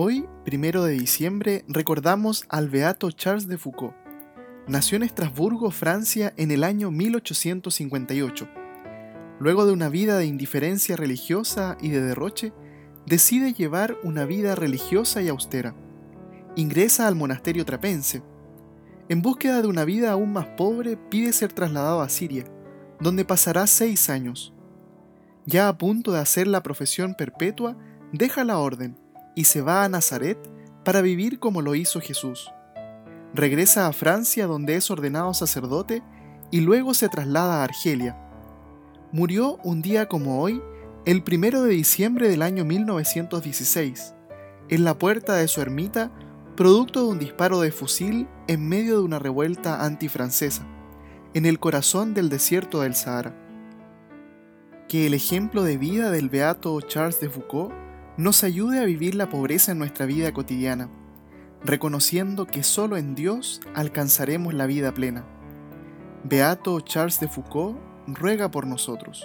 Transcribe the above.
Hoy, primero de diciembre, recordamos al beato Charles de Foucault. Nació en Estrasburgo, Francia, en el año 1858. Luego de una vida de indiferencia religiosa y de derroche, decide llevar una vida religiosa y austera. Ingresa al monasterio trapense. En búsqueda de una vida aún más pobre, pide ser trasladado a Siria, donde pasará seis años. Ya a punto de hacer la profesión perpetua, deja la orden y se va a Nazaret para vivir como lo hizo Jesús. Regresa a Francia donde es ordenado sacerdote y luego se traslada a Argelia. Murió un día como hoy, el primero de diciembre del año 1916, en la puerta de su ermita, producto de un disparo de fusil en medio de una revuelta antifrancesa, en el corazón del desierto del Sahara. Que el ejemplo de vida del beato Charles de Foucault nos ayude a vivir la pobreza en nuestra vida cotidiana, reconociendo que solo en Dios alcanzaremos la vida plena. Beato Charles de Foucault ruega por nosotros.